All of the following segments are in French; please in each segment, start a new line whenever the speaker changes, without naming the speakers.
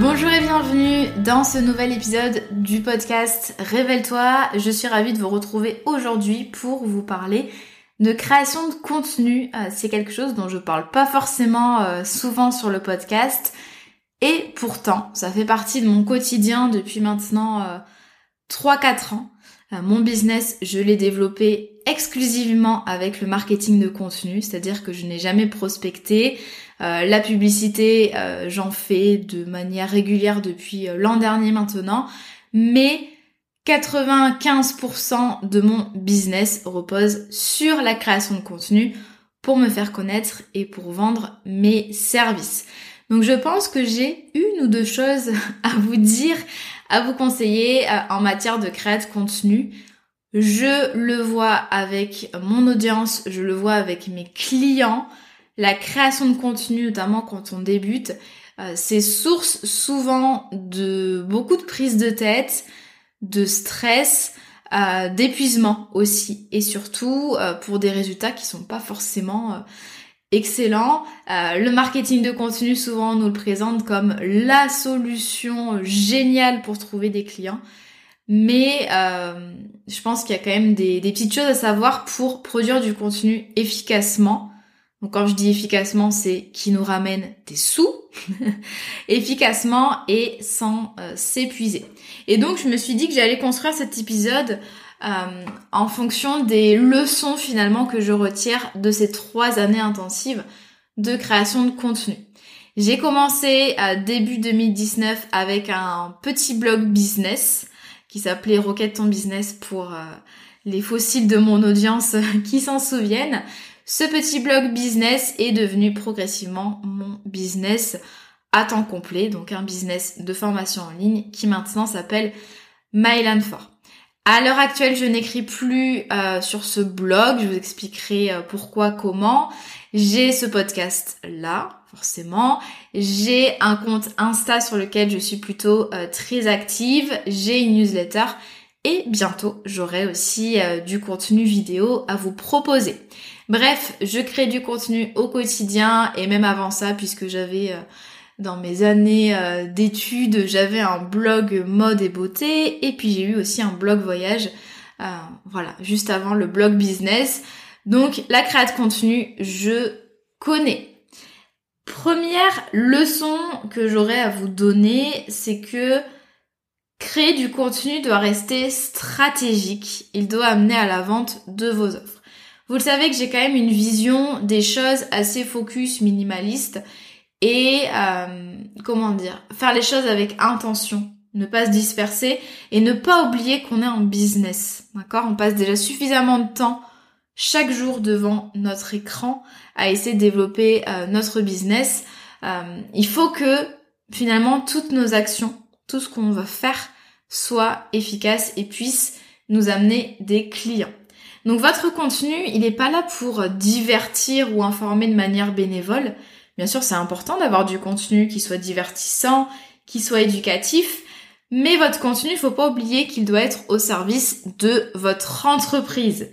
Bonjour et bienvenue dans ce nouvel épisode du podcast Révèle-toi. Je suis ravie de vous retrouver aujourd'hui pour vous parler de création de contenu. Euh, c'est quelque chose dont je parle pas forcément euh, souvent sur le podcast. Et pourtant, ça fait partie de mon quotidien depuis maintenant 3-4 euh, ans. Mon business, je l'ai développé exclusivement avec le marketing de contenu, c'est-à-dire que je n'ai jamais prospecté, euh, la publicité, euh, j'en fais de manière régulière depuis euh, l'an dernier maintenant, mais 95% de mon business repose sur la création de contenu pour me faire connaître et pour vendre mes services. Donc je pense que j'ai une ou deux choses à vous dire, à vous conseiller en matière de création de contenu. Je le vois avec mon audience, je le vois avec mes clients la création de contenu, notamment quand on débute, euh, c'est source souvent de beaucoup de prise de tête, de stress, euh, d'épuisement aussi, et surtout euh, pour des résultats qui sont pas forcément excellents. le marketing de contenu, souvent, on nous le présente comme la solution géniale pour trouver des clients. Mais je pense qu'il y a quand même des, des petites choses à savoir pour produire du contenu efficacement donc quand je dis efficacement, c'est qui nous ramène des sous, efficacement et sans euh, s'épuiser. Et donc je me suis dit que j'allais construire cet épisode euh, en fonction des leçons finalement que je retire de ces trois années intensives de création de contenu. J'ai commencé à début 2019 avec un petit blog business qui s'appelait Rocket ton business pour euh, les fossiles de mon audience qui s'en souviennent. Ce petit blog business est devenu progressivement mon business à temps complet, donc un business de formation en ligne qui maintenant s'appelle Myland 4. À l'heure actuelle, je n'écris plus euh, sur ce blog, je vous expliquerai euh, pourquoi, comment. J'ai ce podcast là, forcément. J'ai un compte Insta sur lequel je suis plutôt euh, très active. J'ai une newsletter et bientôt j'aurai aussi du contenu vidéo à vous proposer. Bref, je crée du contenu au quotidien et même avant ça, puisque j'avais dans mes années euh, d'études, j'avais un blog mode et beauté et puis j'ai eu aussi un blog voyage. Euh, voilà, juste avant le blog business. Donc la création de contenu, je connais. Première leçon que j'aurais à vous donner, c'est que créer du contenu doit rester stratégique. Il doit amener à la vente de vos offres. Vous le savez que j'ai quand même une vision des choses assez focus, minimaliste et euh, comment dire, faire les choses avec intention, ne pas se disperser et ne pas oublier qu'on est en business. D'accord? On passe déjà suffisamment de temps chaque jour devant notre écran à essayer de développer euh, notre business. Euh, il faut que finalement toutes nos actions, tout ce qu'on va faire soit efficace et puisse nous amener des clients. Donc votre contenu, il n'est pas là pour divertir ou informer de manière bénévole. Bien sûr, c'est important d'avoir du contenu qui soit divertissant, qui soit éducatif, mais votre contenu, il faut pas oublier qu'il doit être au service de votre entreprise.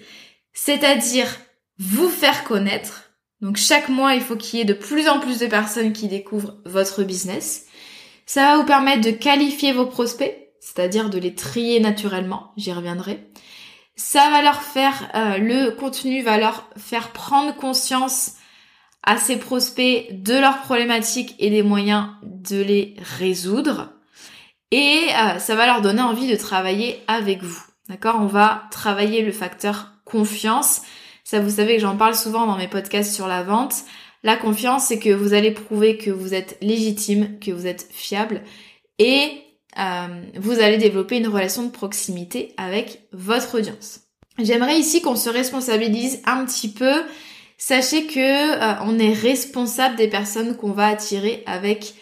C'est-à-dire vous faire connaître Donc chaque mois, il faut qu'il y ait de plus en plus de personnes qui découvrent votre business. Ça va vous permettre de qualifier vos prospects, c'est-à-dire de les trier naturellement, j'y reviendrai. Ça va leur faire, euh, le contenu va leur faire prendre conscience à ces prospects de leurs problématiques et des moyens de les résoudre. Et euh, ça va leur donner envie de travailler avec vous. D'accord? On va travailler le facteur confiance. Ça, vous savez que j'en parle souvent dans mes podcasts sur la vente. La confiance, c'est que vous allez prouver que vous êtes légitime, que vous êtes fiable et euh, vous allez développer une relation de proximité avec votre audience. J'aimerais ici qu'on se responsabilise un petit peu. Sachez que euh, on est responsable des personnes qu'on va attirer avec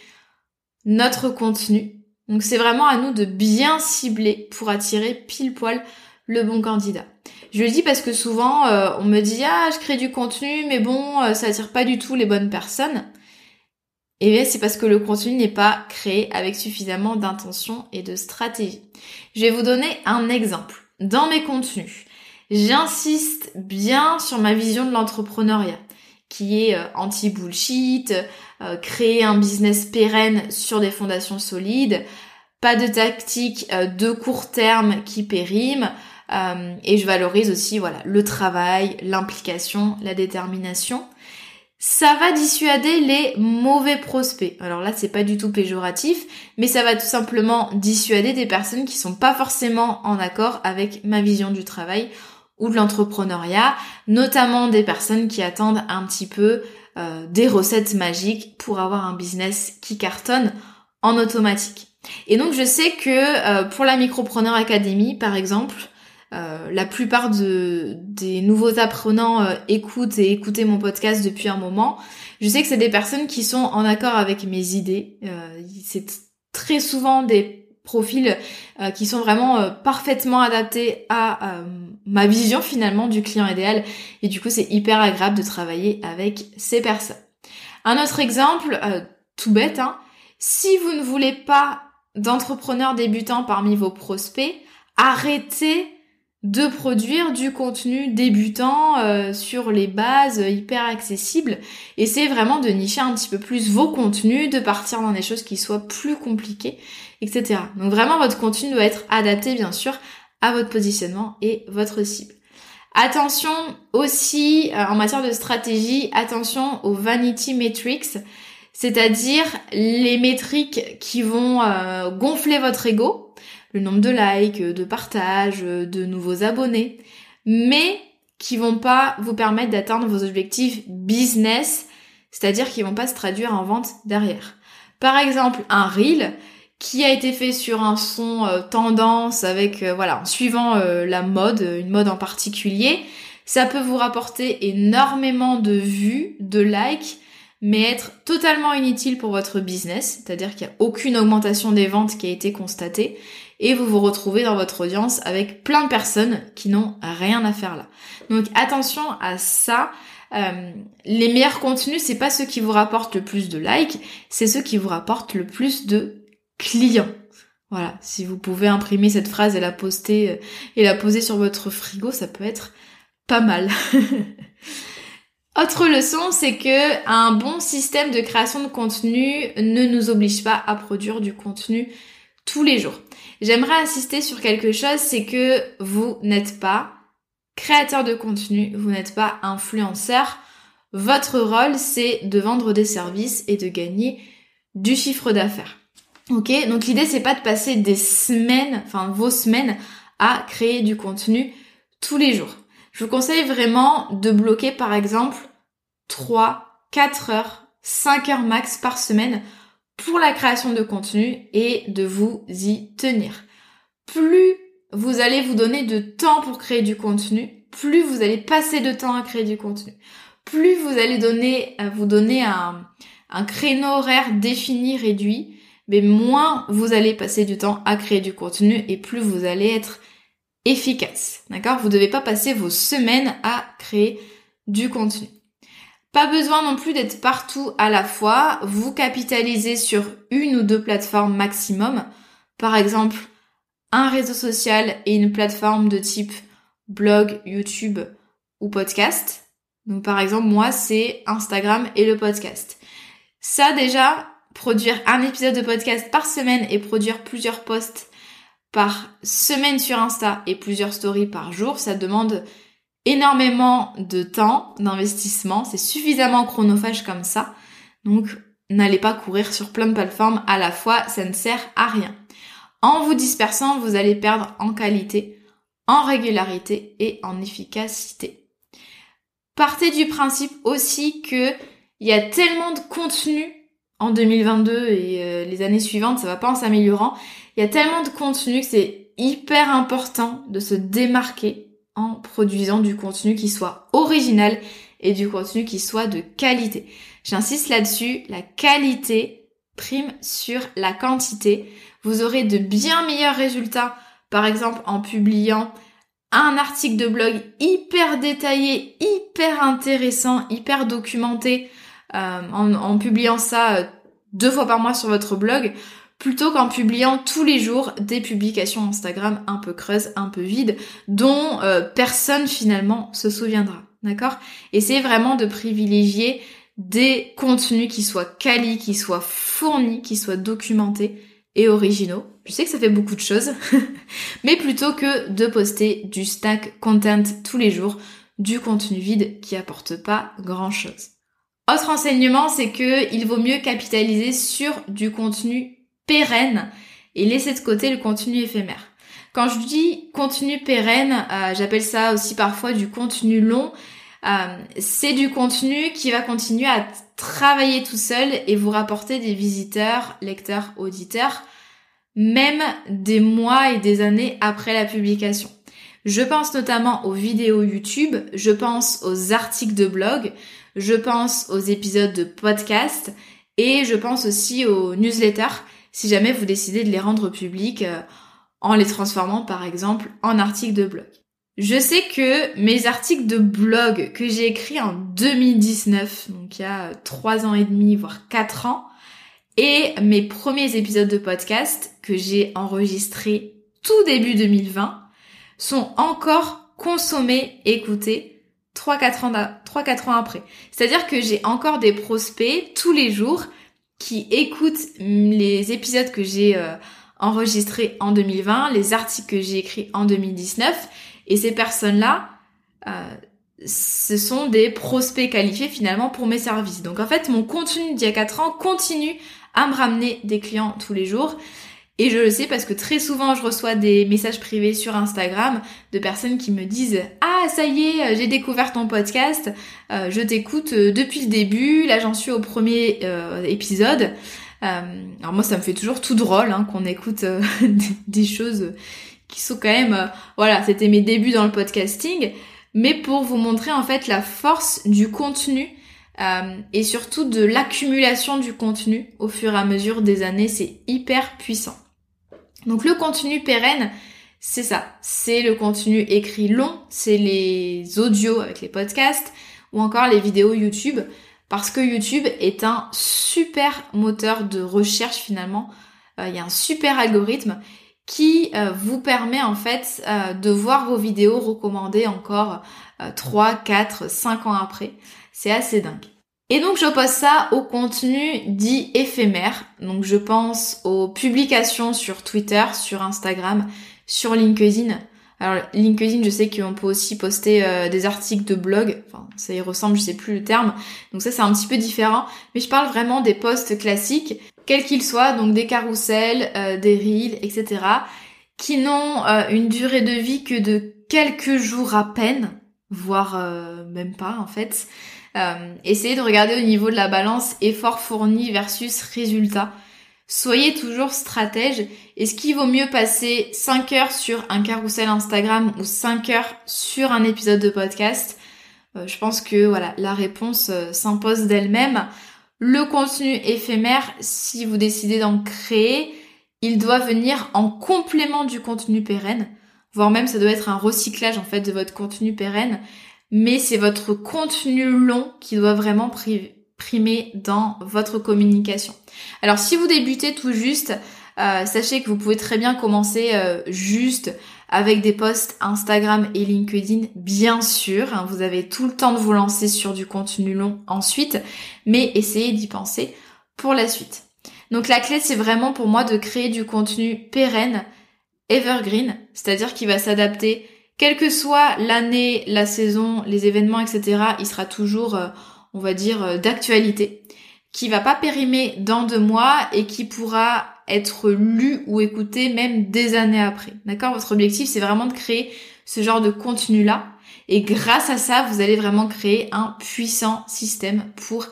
notre contenu. Donc c'est vraiment à nous de bien cibler pour attirer pile poil le bon candidat. Je le dis parce que souvent euh, on me dit ah je crée du contenu mais bon euh, ça attire pas du tout les bonnes personnes. Et bien c'est parce que le contenu n'est pas créé avec suffisamment d'intention et de stratégie. Je vais vous donner un exemple. Dans mes contenus, j'insiste bien sur ma vision de l'entrepreneuriat qui est euh, anti-bullshit, créer un business pérenne sur des fondations solides, pas de tactique de court terme qui périme, euh, et je valorise aussi voilà le travail, l'implication, la détermination. Ça va dissuader les mauvais prospects. Alors là, c'est pas du tout péjoratif, mais ça va tout simplement dissuader des personnes qui sont pas forcément en accord avec ma vision du travail ou de l'entrepreneuriat, notamment des personnes qui attendent un petit peu euh, des recettes magiques pour avoir un business qui cartonne en automatique. Et donc je sais que euh, pour la Micropreneur Academy, par exemple, euh, la plupart de, des nouveaux apprenants euh, écoutent et écoutaient mon podcast depuis un moment. Je sais que c'est des personnes qui sont en accord avec mes idées. Euh, c'est très souvent des profils qui sont vraiment parfaitement adaptés à ma vision finalement du client idéal. Et du coup, c'est hyper agréable de travailler avec ces personnes. Un autre exemple, tout bête, hein, si vous ne voulez pas d'entrepreneurs débutants parmi vos prospects, arrêtez de produire du contenu débutant euh, sur les bases hyper accessibles. Essayez vraiment de nicher un petit peu plus vos contenus, de partir dans des choses qui soient plus compliquées, etc. Donc vraiment votre contenu doit être adapté bien sûr à votre positionnement et votre cible. Attention aussi euh, en matière de stratégie, attention aux vanity metrics, c'est-à-dire les métriques qui vont euh, gonfler votre ego le nombre de likes, de partages, de nouveaux abonnés, mais qui vont pas vous permettre d'atteindre vos objectifs business, c'est-à-dire qui vont pas se traduire en vente derrière. Par exemple, un reel qui a été fait sur un son euh, tendance avec euh, voilà, en suivant euh, la mode, une mode en particulier, ça peut vous rapporter énormément de vues, de likes, mais être totalement inutile pour votre business, c'est-à-dire qu'il n'y a aucune augmentation des ventes qui a été constatée, et vous vous retrouvez dans votre audience avec plein de personnes qui n'ont rien à faire là. Donc attention à ça. Les meilleurs contenus, c'est pas ceux qui vous rapportent le plus de likes, c'est ceux qui vous rapportent le plus de clients. Voilà, si vous pouvez imprimer cette phrase et la poster euh, et la poser sur votre frigo, ça peut être pas mal. Autre leçon, c'est que un bon système de création de contenu ne nous oblige pas à produire du contenu tous les jours. J'aimerais insister sur quelque chose, c'est que vous n'êtes pas créateur de contenu, vous n'êtes pas influenceur. Votre rôle, c'est de vendre des services et de gagner du chiffre d'affaires. Ok, donc l'idée c'est pas de passer des semaines, enfin vos semaines, à créer du contenu tous les jours. Je vous conseille vraiment de bloquer par exemple 3, 4 heures, 5 heures max par semaine pour la création de contenu et de vous y tenir. Plus vous allez vous donner de temps pour créer du contenu, plus vous allez passer de temps à créer du contenu. Plus vous allez donner, vous donner un créneau horaire défini, réduit, mais moins vous allez passer du temps à créer du contenu et plus vous allez être efficace. D'accord? Vous ne devez pas passer vos semaines à créer du contenu. Pas besoin non plus d'être partout à la fois. Vous capitalisez sur une ou deux plateformes maximum. Par exemple, un réseau social et une plateforme de type blog, YouTube ou podcast. Donc par exemple, moi, c'est Instagram et le podcast. Ça déjà, produire un épisode de podcast par semaine et produire plusieurs posts par semaine sur Insta et plusieurs stories par jour, ça demande énormément de temps, d'investissement, c'est suffisamment chronophage comme ça. Donc n'allez pas courir sur plein de plateformes à la fois, ça ne sert à rien. En vous dispersant, vous allez perdre en qualité, en régularité et en efficacité. Partez du principe aussi que il y a tellement de contenu en 2022 et euh, les années suivantes, ça va pas en s'améliorant. Il y a tellement de contenu que c'est hyper important de se démarquer en produisant du contenu qui soit original et du contenu qui soit de qualité. J'insiste là-dessus, la qualité prime sur la quantité. Vous aurez de bien meilleurs résultats, par exemple en publiant un article de blog hyper détaillé, hyper intéressant, hyper documenté, euh, en, publiant ça euh, deux fois par mois sur votre blog, plutôt qu'en publiant tous les jours des publications Instagram un peu creuses, un peu vides, dont euh, personne finalement se souviendra. D'accord? Essayez vraiment de privilégier des contenus qui soient quali, qui soient fournis, qui soient documentés et originaux. Je sais que ça fait beaucoup de choses, mais plutôt que de poster du stack content tous les jours, du contenu vide qui apporte pas grand chose. Autre enseignement, c'est que il vaut mieux capitaliser sur du contenu pérenne et laisser de côté le contenu éphémère. Quand je dis contenu pérenne, euh, j'appelle ça aussi parfois du contenu long. Euh, c'est du contenu qui va continuer à travailler tout seul et vous rapporter des visiteurs, lecteurs, auditeurs, même des mois et des années après la publication. Je pense notamment aux vidéos YouTube, je pense aux articles de blog, je pense aux épisodes de podcast et je pense aussi aux newsletters si jamais vous décidez de les rendre publics euh, en les transformant par exemple en articles de blog. Je sais que mes articles de blog que j'ai écrits en 2019, donc il y a 3 ans et demi, voire 4 ans, et mes premiers épisodes de podcast que j'ai enregistrés tout début 2020 sont encore consommés, écoutés 3-4 ans, 3-4 ans après. C'est-à-dire que j'ai encore des prospects tous les jours qui écoutent les épisodes que j'ai euh, enregistrés en 2020, les articles que j'ai écrits en 2019, et ces personnes-là, euh, ce sont des prospects qualifiés finalement pour mes services. Donc en fait, mon contenu d'il y a 4 ans continue à me ramener des clients tous les jours. Et je le sais parce que très souvent je reçois des messages privés sur Instagram de personnes qui me disent Ah ça y est, j'ai découvert ton podcast, euh, je t'écoute euh, depuis le début, là j'en suis au premier euh, épisode. alors moi ça me fait toujours tout drôle hein, qu'on écoute des choses qui sont quand même... voilà, c'était mes débuts dans le podcasting, mais pour vous montrer en fait la force du contenu et surtout de l'accumulation du contenu au fur et à mesure des années, c'est hyper puissant. Donc le contenu pérenne, c'est ça. C'est le contenu écrit long, c'est les audios avec les podcasts ou encore les vidéos YouTube parce que YouTube est un super moteur de recherche finalement. Euh, il y a un super algorithme qui euh, vous permet en fait euh, de voir vos vidéos recommandées encore 3, 4, 5 ans après. C'est assez dingue. Et donc j'oppose ça au contenu dit éphémère. Donc je pense aux publications sur Twitter, sur Instagram, sur LinkedIn. Alors LinkedIn, je sais qu'on peut aussi poster euh, des articles de blog. Enfin, ça y ressemble, je sais plus le terme. Donc ça c'est un petit peu différent. Mais je parle vraiment des posts classiques, quels qu'ils soient, donc des carousels, euh, des reels, etc. qui n'ont euh, une durée de vie que de quelques jours à peine, voire même pas en fait. Euh, essayez de regarder au niveau de la balance effort fourni versus résultat. Soyez toujours stratège. Est-ce qu'il vaut mieux passer 5 heures sur un carrousel Instagram ou 5 heures sur un épisode de podcast euh, Je pense que voilà, la réponse euh, s'impose d'elle-même. Le contenu éphémère, si vous décidez d'en créer, il doit venir en complément du contenu pérenne, voire même ça doit être un recyclage en fait de votre contenu pérenne mais c'est votre contenu long qui doit vraiment primer dans votre communication. Alors si vous débutez tout juste, Euh, sachez que vous pouvez très bien commencer euh, juste avec des posts Instagram et LinkedIn, bien sûr. Hein, vous avez tout le temps de vous lancer sur du contenu long ensuite, mais essayez d'y penser pour la suite. Donc la clé, c'est vraiment pour moi de créer du contenu pérenne, evergreen, c'est-à-dire qui va s'adapter, quelle que soit l'année, la saison, les événements, etc. Il sera toujours, euh, on va dire, d'actualité, qui va pas périmer dans deux mois et qui pourra être lu ou écouté même des années après. D'accord? Votre objectif, c'est vraiment de créer ce genre de contenu-là. Et grâce à ça, vous allez vraiment créer un puissant système pour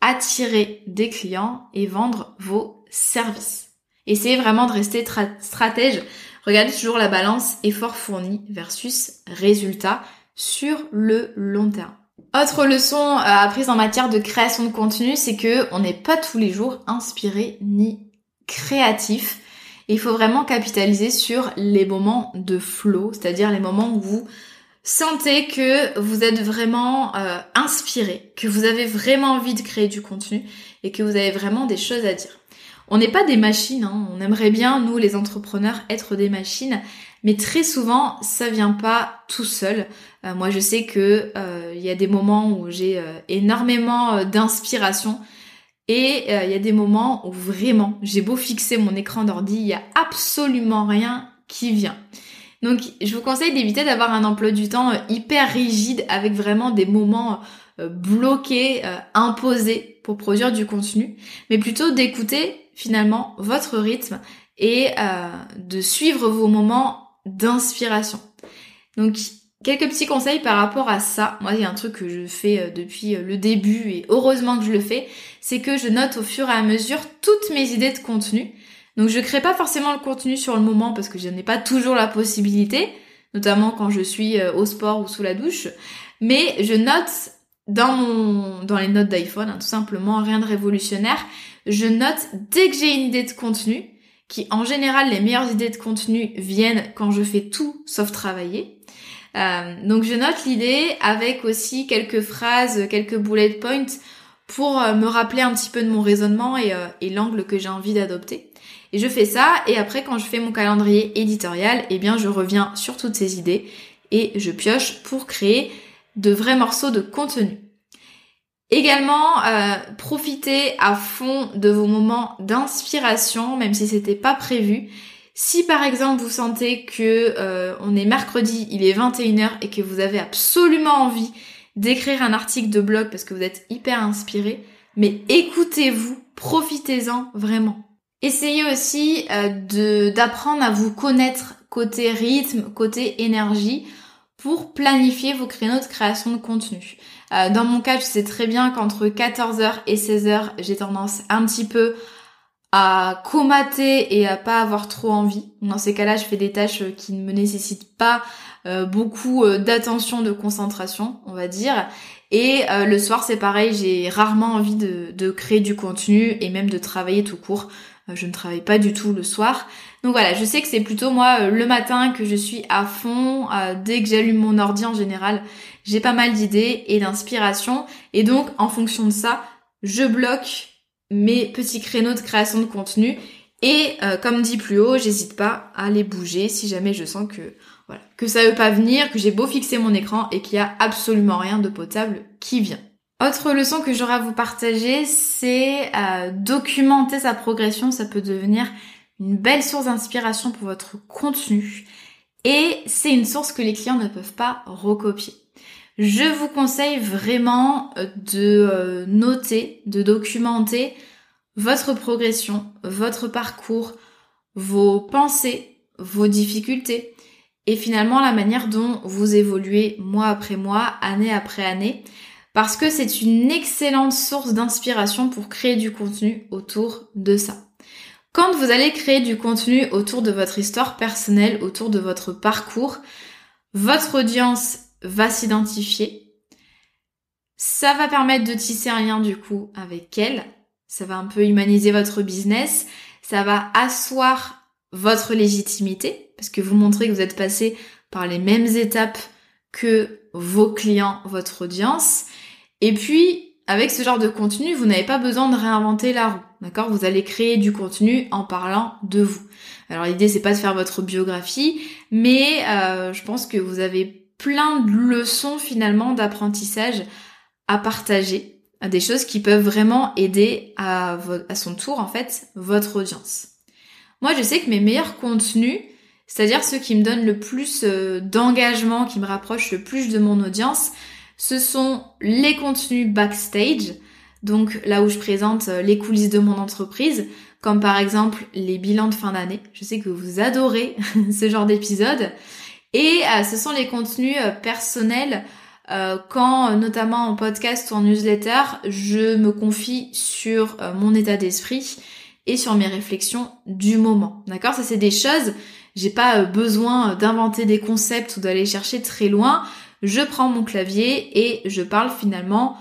attirer des clients et vendre vos services. Essayez vraiment de rester stratège. Regardez toujours la balance effort fourni versus résultat sur le long terme. Autre leçon euh, apprise en matière de création de contenu, c'est que on n'est pas tous les jours inspiré ni créatif. il faut vraiment capitaliser sur les moments de flow, c'est-à-dire les moments où vous sentez que vous êtes vraiment euh, inspiré, que vous avez vraiment envie de créer du contenu et que vous avez vraiment des choses à dire. On n'est pas des machines, hein. on aimerait bien, nous les entrepreneurs, être des machines, mais très souvent, ça vient pas tout seul. Euh, moi, je sais que euh, il y a des moments où j'ai énormément d'inspiration et euh, il y a des moments où vraiment, j'ai beau fixer mon écran d'ordi, il y a absolument rien qui vient. Donc je vous conseille d'éviter d'avoir un emploi du temps euh, hyper rigide avec vraiment des moments euh, bloqués, imposés pour produire du contenu, mais plutôt d'écouter finalement votre rythme et de suivre vos moments d'inspiration. Donc Quelques petits conseils par rapport à ça. Moi, il y a un truc que je fais euh, depuis euh, le début et heureusement que je le fais, c'est que je note au fur et à mesure toutes mes idées de contenu. Donc je crée pas forcément le contenu sur le moment parce que je n'ai pas toujours la possibilité, notamment quand je suis euh, au sport ou sous la douche, mais je note dans mon dans les notes d'iPhone, hein, tout simplement, rien de révolutionnaire. Je note dès que j'ai une idée de contenu, qui en général les meilleures idées de contenu viennent quand je fais tout sauf travailler. Euh, donc je note l'idée avec aussi quelques phrases, quelques bullet points pour euh, me rappeler un petit peu de mon raisonnement euh, et, l'angle que j'ai envie d'adopter. Et je fais ça et après quand je fais mon calendrier éditorial, eh bien je reviens sur toutes ces idées et je pioche pour créer de vrais morceaux de contenu. Également, euh, profitez à fond de vos moments d'inspiration, même si c'était pas prévu. Si par exemple vous sentez que euh, on est mercredi, il est 21h et que vous avez absolument envie d'écrire un article de blog parce que vous êtes hyper inspiré, mais écoutez-vous, profitez-en vraiment. Essayez aussi euh, d'apprendre à vous connaître côté rythme, côté énergie pour planifier vos créneaux de création de contenu. Euh, dans mon cas, je sais très bien qu'entre 14h et 16h, j'ai tendance un petit peu à comater et à pas avoir trop envie. Dans ces cas-là, je fais des tâches qui ne me nécessitent pas euh, beaucoup euh, d'attention, de concentration, on va dire. Et euh, le soir, c'est pareil, j'ai rarement envie de, créer du contenu et même de travailler tout court. je ne travaille pas du tout le soir. Donc voilà, je sais que c'est plutôt moi le matin que je suis à fond. dès que j'allume mon ordi en général, j'ai pas mal d'idées et d'inspiration. Et donc, en fonction de ça, je bloque mes petits créneaux de création de contenu et euh, comme dit plus haut, j'hésite pas à les bouger si jamais je sens que voilà, que ça veut pas venir, que j'ai beau fixer mon écran et qu'il y a absolument rien de potable qui vient. Autre leçon que j'aurais à vous partager, c'est euh, documenter sa progression, ça peut devenir une belle source d'inspiration pour votre contenu et c'est une source que les clients ne peuvent pas recopier. Je vous conseille vraiment euh, de euh, noter, de documenter votre progression, votre parcours, vos pensées, vos difficultés et finalement la manière dont vous évoluez mois après mois, année après année, parce que c'est une excellente source d'inspiration pour créer du contenu autour de ça. Quand vous allez créer du contenu autour de votre histoire personnelle, autour de votre parcours, votre audience va s'identifier. Ça va permettre de tisser un lien du coup avec elle. Ça va un peu humaniser votre business. Ça va asseoir votre légitimité parce que vous montrez que vous êtes passé par les mêmes étapes que vos clients, votre audience. Et puis, avec ce genre de contenu, vous n'avez pas besoin de réinventer la roue. D'accord? Vous allez créer du contenu en parlant de vous. Alors l'idée c'est pas de faire votre biographie, mais euh, je pense que vous avez plein de leçons finalement d'apprentissage à partager, des choses qui peuvent vraiment aider à, à son tour en fait votre audience. Moi je sais que mes meilleurs contenus, c'est-à-dire ceux qui me donnent le plus euh, d'engagement, qui me rapprochent le plus de mon audience, ce sont les contenus backstage, donc là où je présente euh, les coulisses de mon entreprise, comme par exemple les bilans de fin d'année. Je sais que vous adorez ce genre d'épisode. Et euh, ce sont les contenus personnels quand, notamment en podcast ou en newsletter, je me confie sur mon état d'esprit et sur mes réflexions du moment. D'accord? Ça c'est des choses j'ai pas euh, besoin d'inventer des concepts ou d'aller chercher très loin. Je prends mon clavier et je parle finalement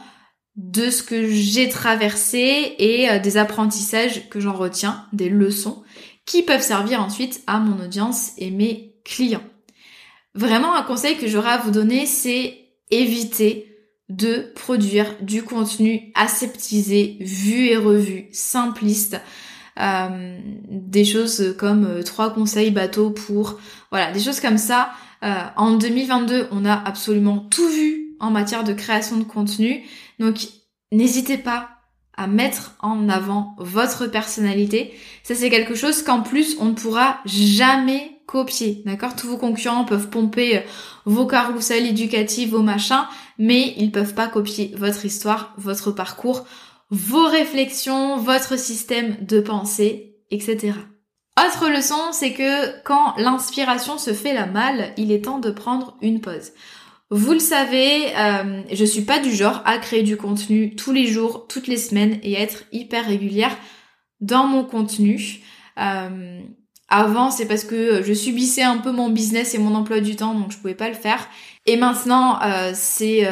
de ce que j'ai traversé et euh, des apprentissages que j'en retiens, des leçons qui peuvent servir ensuite à mon audience et mes clients. Vraiment un conseil que j'aurais à vous donner, c'est éviter de produire du contenu aseptisé, vu et revu, simpliste, euh, des choses comme euh, trois conseils bateau pour voilà des choses comme ça. Euh, en 2022, on a absolument tout vu en matière de création de contenu, donc n'hésitez pas à mettre en avant votre personnalité. Ça c'est quelque chose qu'en plus on ne pourra jamais copier, d'accord? Tous vos concurrents peuvent pomper vos carousels éducatifs, vos machins, mais ils peuvent pas copier votre histoire, votre parcours vos réflexions, votre système de pensée, etc. Autre leçon, c'est que quand l'inspiration se fait la malle, il est temps de prendre une pause. Vous le savez, euh, je suis pas du genre à créer du contenu tous les jours, toutes les semaines et être hyper régulière dans mon contenu. Euh, avant, c'est parce que je subissais un peu mon business et mon emploi du temps, donc je pouvais pas le faire. Et maintenant, euh, c'est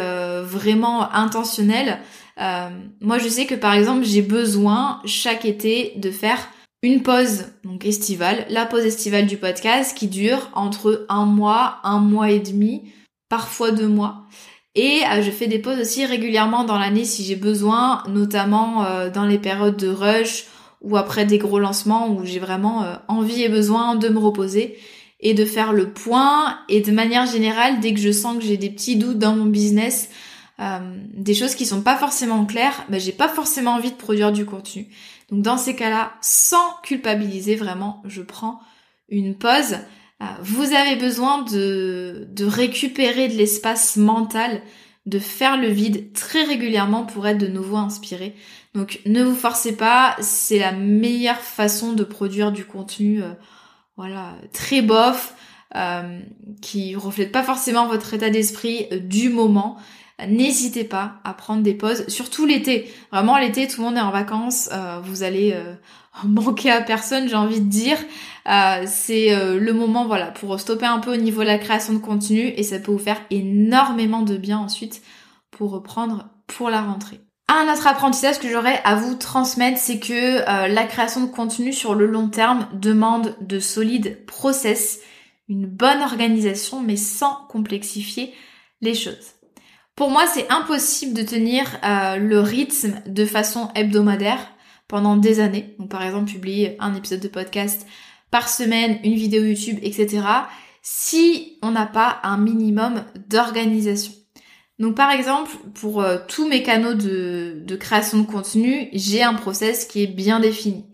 vraiment intentionnel. Euh, moi, je sais que par exemple, j'ai besoin chaque été de faire une pause donc estivale, la pause estivale du podcast qui dure entre un mois, un mois et demi, parfois deux mois. Et euh, je fais des pauses aussi régulièrement dans l'année si j'ai besoin, notamment euh, dans les périodes de rush ou après des gros lancements où j'ai vraiment envie et besoin de me reposer et de faire le point. Et de manière générale, dès que je sens que j'ai des petits doutes dans mon business, des choses qui sont pas forcément claires, bah, j'ai pas forcément envie de produire du contenu. Donc dans ces cas-là, sans culpabiliser vraiment, je prends une pause. Euh, vous avez besoin de, récupérer de l'espace mental, de faire le vide très régulièrement pour être de nouveau inspiré. Donc ne vous forcez pas, c'est la meilleure façon de produire du contenu, euh, voilà, très bof, euh, qui reflète pas forcément votre état d'esprit du moment n'hésitez pas à prendre des pauses, surtout l'été. Vraiment l'été, tout le monde est en vacances, euh, vous allez euh, manquer à personne, j'ai envie de dire. Euh, c'est le moment, voilà, pour stopper un peu au niveau de la création de contenu et ça peut vous faire énormément de bien ensuite pour reprendre pour la rentrée. Un autre apprentissage que j'aurais à vous transmettre, c'est que la création de contenu sur le long terme demande de solides process, une bonne organisation, mais sans complexifier les choses. Pour moi, c'est impossible de tenir euh, le rythme de façon hebdomadaire pendant des années. Donc par exemple, publier un épisode de podcast par semaine, une vidéo YouTube, etc. Si on n'a pas un minimum d'organisation. Donc par exemple, pour euh, tous mes canaux de, de création de contenu, j'ai un process qui est bien défini.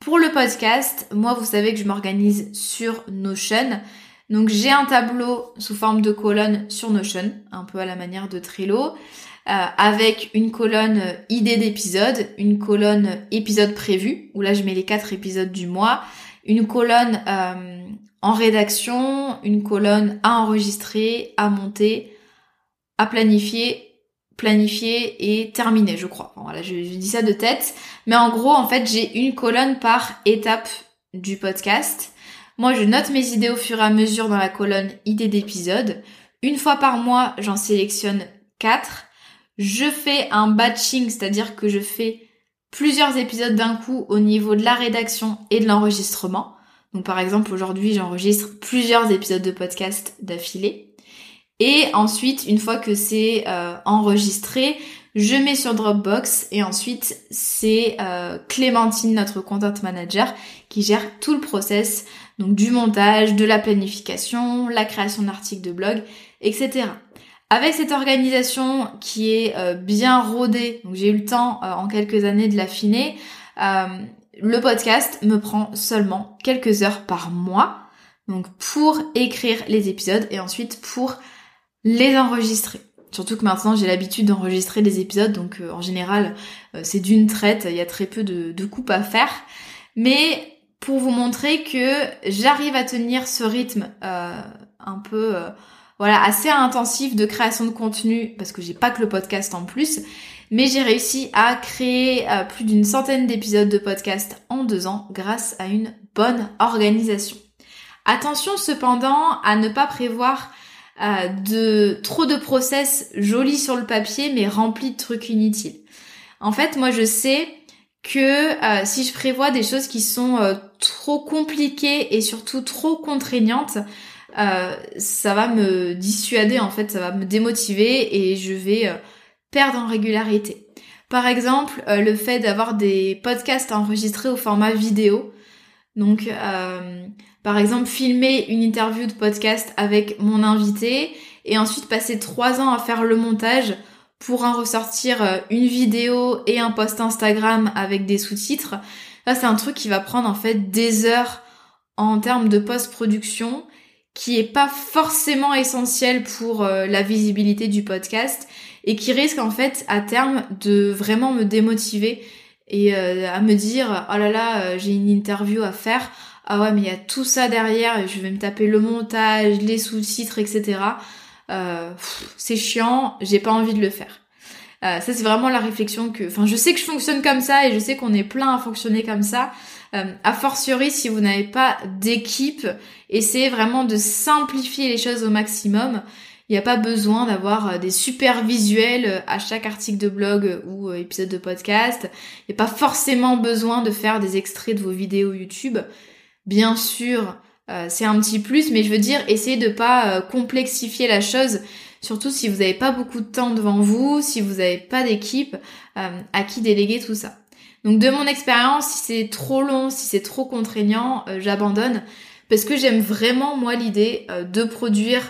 Pour le podcast, moi vous savez que je m'organise sur Notion. Donc j'ai un tableau sous forme de colonne sur Notion, un peu à la manière de Trello, euh, avec une colonne idée d'épisode, une colonne épisode prévu, où là je mets les quatre épisodes du mois, une colonne euh, en rédaction, une colonne à enregistrer, à monter, à planifier, planifier et terminer, je crois. voilà, je, je dis ça de tête, mais en gros en fait j'ai une colonne par étape du podcast moi, je note mes idées au fur et à mesure dans la colonne idées d'épisode. Une fois par mois, j'en sélectionne 4. Je fais un batching, c'est-à-dire que je fais plusieurs épisodes d'un coup au niveau de la rédaction et de l'enregistrement. Donc par exemple, aujourd'hui, j'enregistre plusieurs épisodes de podcast d'affilée. Et ensuite, une fois que c'est euh, enregistré, je mets sur Dropbox et ensuite c'est euh, Clémentine, notre content manager, qui gère tout le process, donc du montage, de la planification, la création d'articles de blog, etc. Avec cette organisation qui est euh, bien rodée, donc j'ai eu le temps euh, en quelques années de l'affiner, le podcast me prend seulement quelques heures par mois, donc pour écrire les épisodes et ensuite pour les enregistrer. Surtout que maintenant j'ai l'habitude d'enregistrer des épisodes, donc euh, en général euh, c'est d'une traite, il y a très peu de, de coupes à faire. Mais pour vous montrer que j'arrive à tenir ce rythme euh, un peu voilà assez intensif de création de contenu, parce que j'ai pas que le podcast en plus, mais j'ai réussi à créer plus d'une centaine d'épisodes de podcast en deux ans grâce à une bonne organisation. Attention cependant à ne pas prévoir euh, de trop de process jolis sur le papier mais remplis de trucs inutiles. En fait, moi je sais que euh, si je prévois des choses qui sont euh, trop compliquées et surtout trop contraignantes, ça va me dissuader en fait, ça va me démotiver et je vais perdre en régularité. Par exemple, le fait d'avoir des podcasts enregistrés au format vidéo. Donc, par exemple, filmer une interview de podcast avec mon invité et ensuite passer trois ans à faire le montage pour en ressortir euh, une vidéo et un post Instagram avec des sous-titres. Là, c'est un truc qui va prendre en fait des heures en termes de post-production qui est pas forcément essentiel pour euh, la visibilité du podcast et qui risque en fait à terme de vraiment me démotiver et euh, à me dire oh là là j'ai une interview à faire ah ouais mais il y a tout ça derrière je vais me taper le montage, les sous-titres, etc. Euh, c'est chiant, j'ai pas envie de le faire. Euh, ça c'est vraiment la réflexion que, enfin je sais que je fonctionne comme ça et je sais qu'on est plein à fonctionner comme ça. Euh, a fortiori si vous n'avez pas d'équipe, essayez vraiment de simplifier les choses au maximum. Il n'y a pas besoin d'avoir euh, des super visuels à chaque article de blog ou épisode de podcast. Il n'y a pas forcément besoin de faire des extraits de vos vidéos YouTube. Bien sûr, euh, c'est un petit plus, mais je veux dire, essayez de pas euh, complexifier la chose, surtout si vous n'avez pas beaucoup de temps devant vous, si vous n'avez pas d'équipe euh, à qui déléguer tout ça. Donc de mon expérience, si c'est trop long, si c'est trop contraignant, j'abandonne parce que j'aime vraiment moi l'idée de produire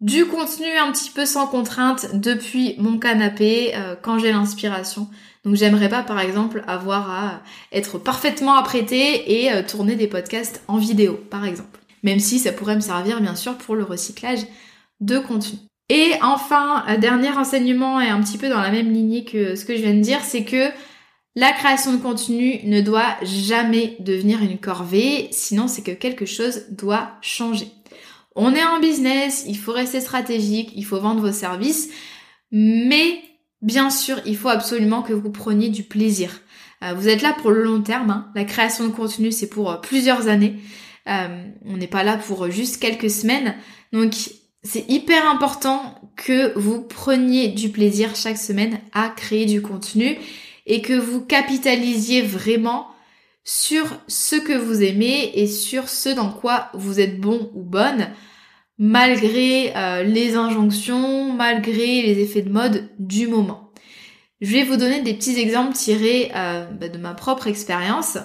du contenu un petit peu sans contrainte depuis mon canapé quand j'ai l'inspiration. Donc j'aimerais pas par exemple avoir à être parfaitement apprêté et euh, tourner des podcasts en vidéo par exemple. Même si ça pourrait me servir bien sûr pour le recyclage de contenu. Et enfin, dernier enseignement et un petit peu dans la même lignée que ce que je viens de dire, c'est que la création de contenu ne doit jamais devenir une corvée, sinon c'est que quelque chose doit changer. On est en business, il faut rester stratégique, il faut vendre vos services, mais Bien sûr, il faut absolument que vous preniez du plaisir. Euh, vous êtes là pour le long terme. Hein. La création de contenu, c'est pour euh, plusieurs années. Euh, on n'est pas là pour juste quelques semaines. Donc, c'est hyper important que vous preniez du plaisir chaque semaine à créer du contenu et que vous capitalisiez vraiment sur ce que vous aimez et sur ce dans quoi vous êtes bon ou bonne malgré euh, les injonctions, malgré les effets de mode du moment. Je vais vous donner des petits exemples tirés euh, bah, de ma propre expérience.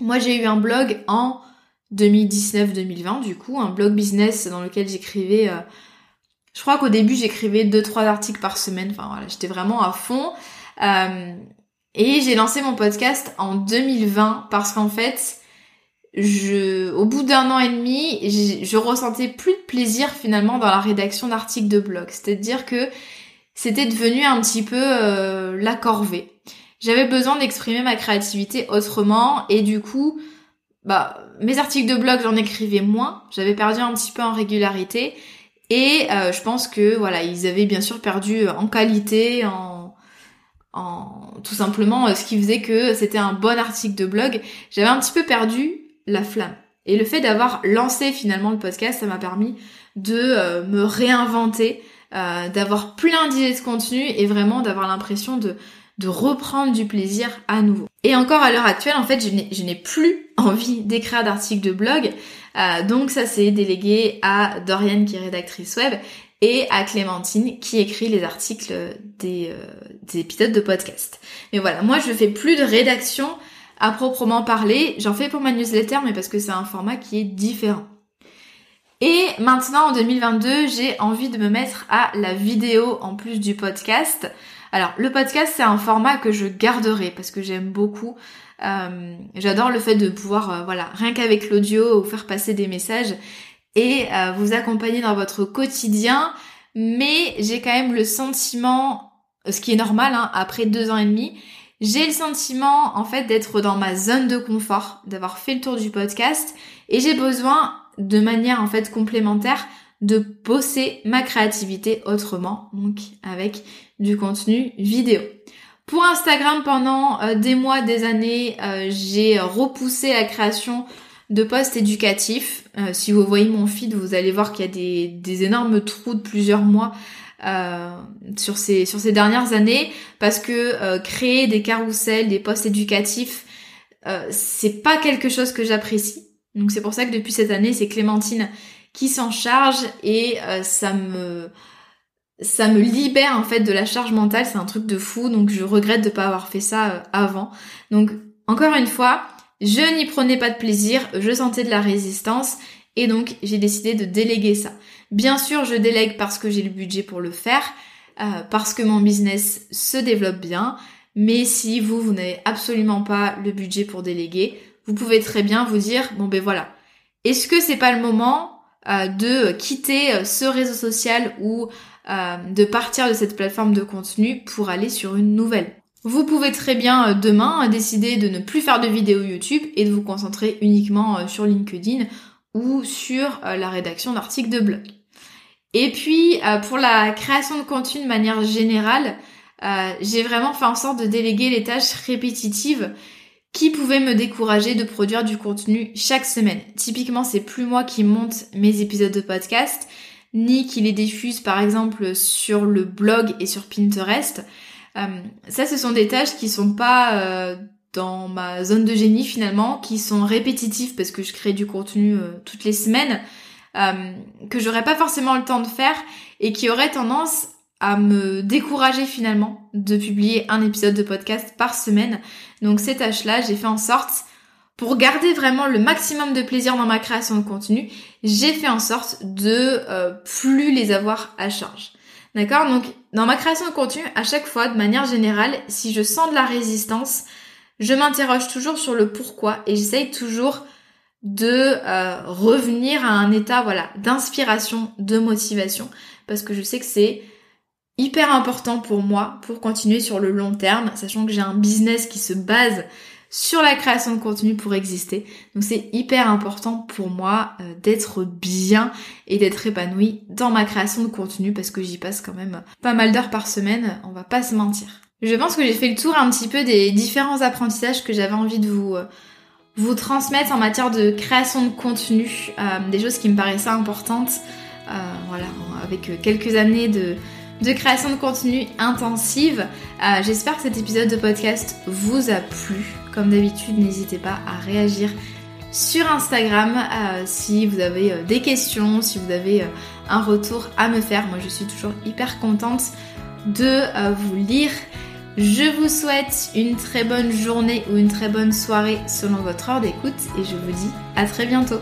Moi j'ai eu un blog en 2019-2020 du coup, un blog business dans lequel j'écrivais... Euh, je crois qu'au début j'écrivais 2-3 articles par semaine, enfin voilà, j'étais vraiment à fond. et j'ai lancé mon podcast en 2020 parce qu'en fait, je, au bout d'un an et demi, je ressentais plus de plaisir finalement dans la rédaction d'articles de blog. C'est-à-dire que c'était devenu un petit peu euh, la corvée. J'avais besoin d'exprimer ma créativité autrement et du coup, bah, mes articles de blog, j'en écrivais moins. J'avais perdu un petit peu en régularité et euh, je pense que voilà, ils avaient bien sûr perdu en qualité, en, en tout simplement euh, ce qui faisait que c'était un bon article de blog. J'avais un petit peu perdu la flamme. Et le fait d'avoir lancé finalement le podcast, ça m'a permis de euh, me réinventer, euh, d'avoir plein d'idées de contenu et vraiment d'avoir l'impression de, de reprendre du plaisir à nouveau. Et encore à l'heure actuelle, en fait, je n'ai plus envie d'écrire d'articles de blog. Euh, donc ça c'est délégué à Dorian qui est rédactrice web. et à Clémentine qui écrit les articles des, des épisodes de podcast. Mais voilà, moi je fais plus de rédaction à proprement parler, j'en fais pour ma newsletter mais parce que c'est un format qui est différent. Et maintenant en 2022, j'ai envie de me mettre à la vidéo en plus du podcast. Alors le podcast c'est un format que je garderai parce que j'aime beaucoup. Euh, j'adore le fait de pouvoir, euh, voilà, rien qu'avec l'audio, vous faire passer des messages et euh, vous accompagner dans votre quotidien. Mais j'ai quand même le sentiment, ce qui est normal hein, après deux ans et demi, j'ai le sentiment en fait d'être dans ma zone de confort, d'avoir fait le tour du podcast et j'ai besoin de manière en fait complémentaire de bosser ma créativité autrement, donc avec du contenu vidéo. Pour Instagram, pendant euh, des mois, des années, euh, j'ai repoussé la création de posts éducatifs. Euh, si vous voyez mon feed, vous allez voir qu'il y a des, des, énormes trous de plusieurs mois sur, ces, sur ces dernières années, parce que créer des carousels, des posts éducatifs, c'est pas quelque chose que j'apprécie. Donc c'est pour ça que depuis cette année, c'est Clémentine qui s'en charge et ça me ça me libère en fait de la charge mentale, c'est un truc de fou, donc je regrette de pas avoir fait ça euh, avant. Donc encore une fois, je n'y prenais pas de plaisir, je sentais de la résistance et donc j'ai décidé de déléguer ça. Bien sûr, je délègue parce que j'ai le budget pour le faire, euh, parce que mon business se développe bien, mais si vous, vous n'avez absolument pas le budget pour déléguer, vous pouvez très bien vous dire, bon ben voilà, est-ce que c'est pas le moment euh, de quitter ce réseau social ou euh, de partir de cette plateforme de contenu pour aller sur une nouvelle? Vous pouvez très bien euh, demain euh, décider de ne plus faire de vidéos YouTube et de vous concentrer uniquement sur LinkedIn ou sur la rédaction d'articles de blog. Et puis pour la création de contenu de manière générale, j'ai vraiment fait en sorte de déléguer les tâches répétitives qui pouvaient me décourager de produire du contenu chaque semaine. Typiquement, c'est plus moi qui monte mes épisodes de podcast, ni qu'il les diffuse par exemple sur le blog et sur Pinterest. Euh, ça, ce sont des tâches qui sont pas euh, dans ma zone de génie finalement, qui sont répétitives parce que je crée du contenu euh, toutes les semaines, que j'aurais pas forcément le temps de faire et qui auraient tendance à me décourager finalement de publier un épisode de podcast par semaine. Donc ces tâches-là, j'ai fait en sorte pour garder vraiment le maximum de plaisir dans ma création de contenu, j'ai fait en sorte de euh, plus les avoir à charge. D'accord? Donc dans ma création de contenu, à chaque fois, de manière générale, si je sens de la résistance, je m'interroge toujours sur le pourquoi et j'essaye toujours de euh, revenir à un état voilà d'inspiration, de motivation, parce que je sais que c'est hyper important pour moi pour continuer sur le long terme, sachant que j'ai un business qui se base sur la création de contenu pour exister. Donc c'est hyper important pour moi euh, d'être bien et d'être épanouie dans ma création de contenu parce que j'y passe quand même pas mal d'heures par semaine, on va pas se mentir. Je pense que j'ai fait le tour un petit peu des différents apprentissages que j'avais envie de vous euh, vous transmettre en matière de création de contenu, euh, des choses qui me paraissaient importantes. voilà, avec quelques années de, de création de contenu intensive. J'espère que cet épisode de podcast vous a plu. Comme d'habitude, n'hésitez pas à réagir sur Instagram euh, si vous avez euh, des questions, si vous avez euh, un retour à me faire. Moi, je suis toujours hyper contente de vous lire. Je vous souhaite une très bonne journée ou une très bonne soirée selon votre heure d'écoute et je vous dis à très bientôt.